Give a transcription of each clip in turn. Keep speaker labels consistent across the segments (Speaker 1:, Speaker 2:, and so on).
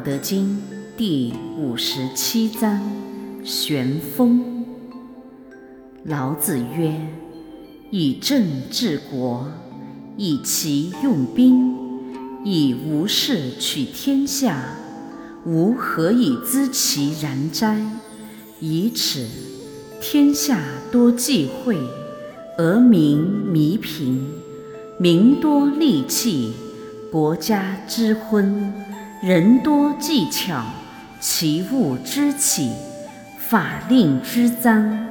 Speaker 1: 道德经第五十七章：玄风。老子曰：“以政治国，以其用兵，以无事取天下，吾何以知其然哉？以此，天下多忌讳，而民弥贫；民多利器，国家之昏。”人多技巧，其物之起；法令之脏，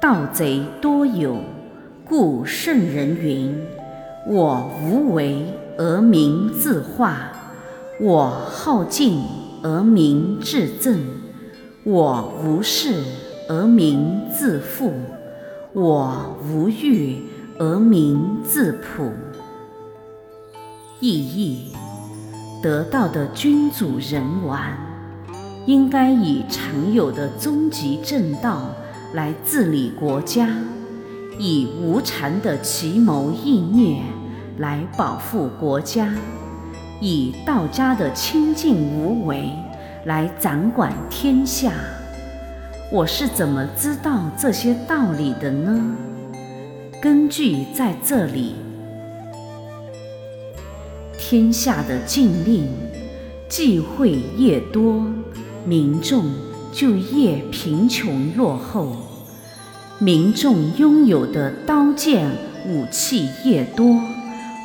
Speaker 1: 盗贼多有。故圣人云：“我无为而民自化，我好静而民自正，我无事而民自富，我无欲而民自朴。”意义。得道的君主人王，应该以常有的终极正道来治理国家，以无常的奇谋异虐来保护国家，以道家的清净无为来掌管天下。我是怎么知道这些道理的呢？根据在这里。天下的禁令，忌讳越多，民众就越贫穷落后；民众拥有的刀剑武器越多，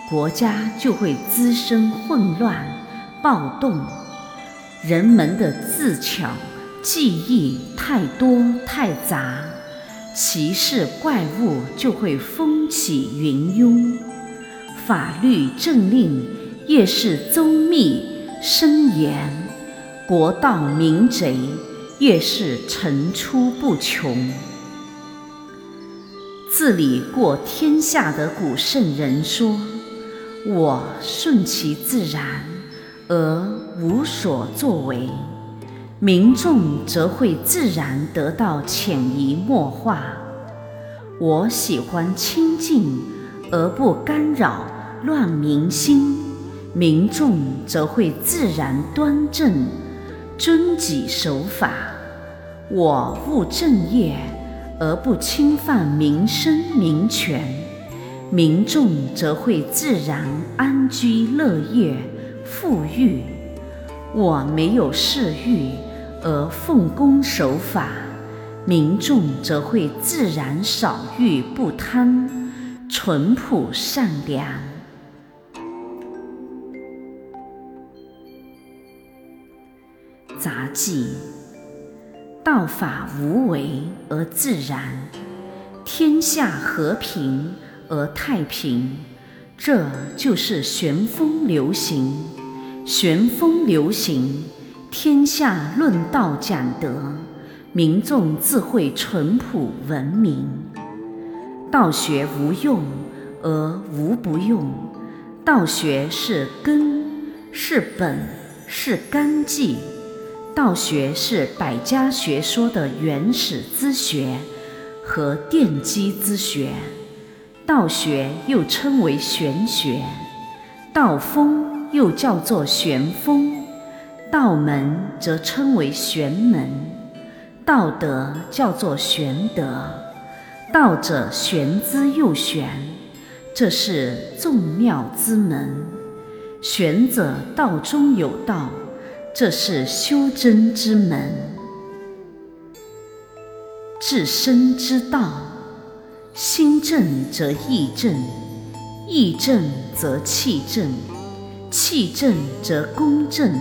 Speaker 1: 国家就会滋生混乱、暴动。人们的自巧技艺太多太杂，歧视怪物就会风起云涌。法律政令。越是周密森严，国盗民贼越是层出不穷。治理过天下的古圣人说：“我顺其自然而无所作为，民众则会自然得到潜移默化。我喜欢清静而不干扰乱民心。”民众则会自然端正，遵纪守法。我务正业而不侵犯民生民权，民众则会自然安居乐业、富裕。我没有嗜欲而奉公守法，民众则会自然少欲不贪、淳朴善良。杂技：道法无为而自然，天下和平而太平，这就是玄风流行。玄风流行，天下论道讲德，民众自会淳朴文明。道学无用而无不用，道学是根，是本，是纲纪。道学是百家学说的原始之学和奠基之学，道学又称为玄学，道风又叫做玄风，道门则称为玄门，道德叫做玄德，道者玄之又玄，这是众妙之门，玄者道中有道。这是修真之门，至身之道。心正则意正，意正则气正，气正则公正，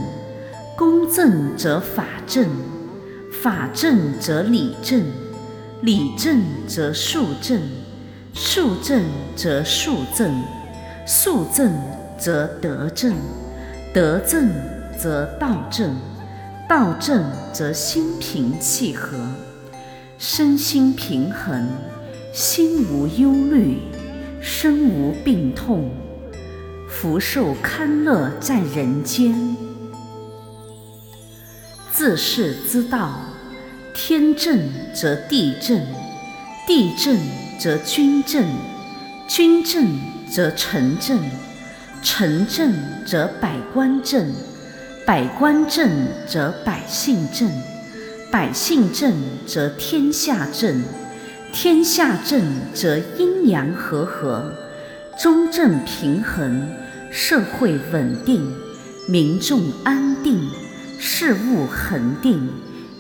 Speaker 1: 公正则法正，法正则理正，理正则术正，术正则数正，数正则德正，德正。则道正，道正则心平气和，身心平衡，心无忧虑，身无病痛，福寿康乐在人间。自是之道，天正则地正，地正则君正，君正则臣正，臣正则百官正。百官正则百姓正，百姓正则天下正，天下正则阴阳和合，中正平衡，社会稳定，民众安定，事物恒定，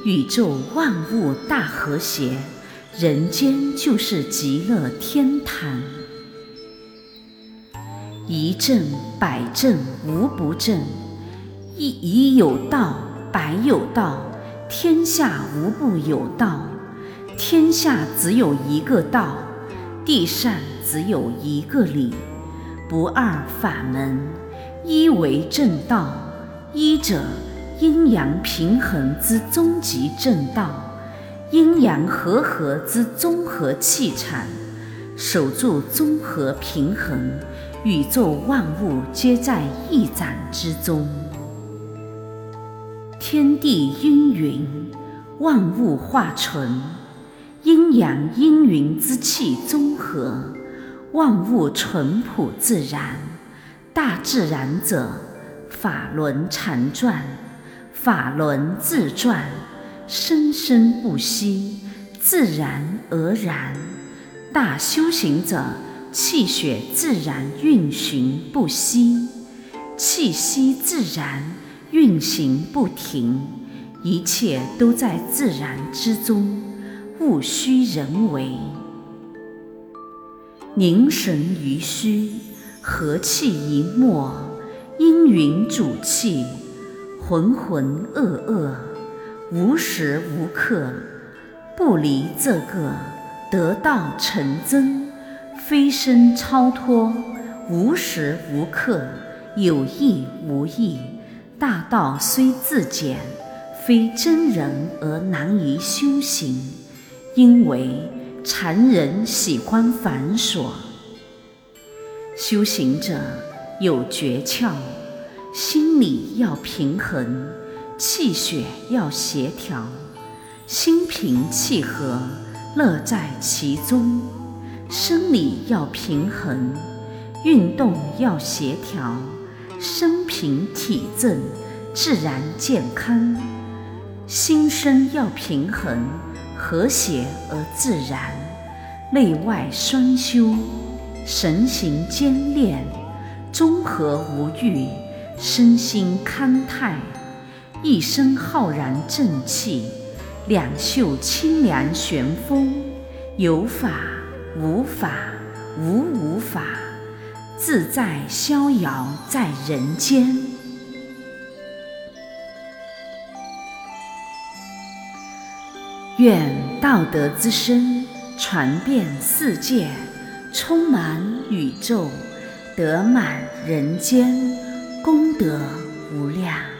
Speaker 1: 宇宙万物大和谐，人间就是极乐天堂。一正百正无不正，一一有道百有道，天下无不有道。天下只有一个道，地上只有一个理。不二法门，一为正道。一者，阴阳平衡之终极正道，阴阳和合之综合气场，守住综合平衡。宇宙万物皆在一掌之中，天地阴云，万物化纯，阴阳阴云之气综合，万物淳朴自然。大自然者，法轮常转，法轮自转，生生不息，自然而然。大修行者。气血自然运行不息，气息自然运行不停，一切都在自然之中，勿需人为。凝神于虚，和气一默，阴云主气，浑浑噩噩，无时无刻不离这个得道成真。飞升超脱，无时无刻有意无意。大道虽自简，非真人而难以修行，因为常人喜欢繁琐。修行者有诀窍，心理要平衡，气血要协调，心平气和，乐在其中。生理要平衡，运动要协调，生平体正，自然健康。心身要平衡，和谐而自然，内外双修，神形坚练，中和无欲，身心康泰，一身浩然正气，两袖清凉玄风，有法。无法，无无法，自在逍遥在人间。愿道德之声传遍世界，充满宇宙，得满人间，功德无量。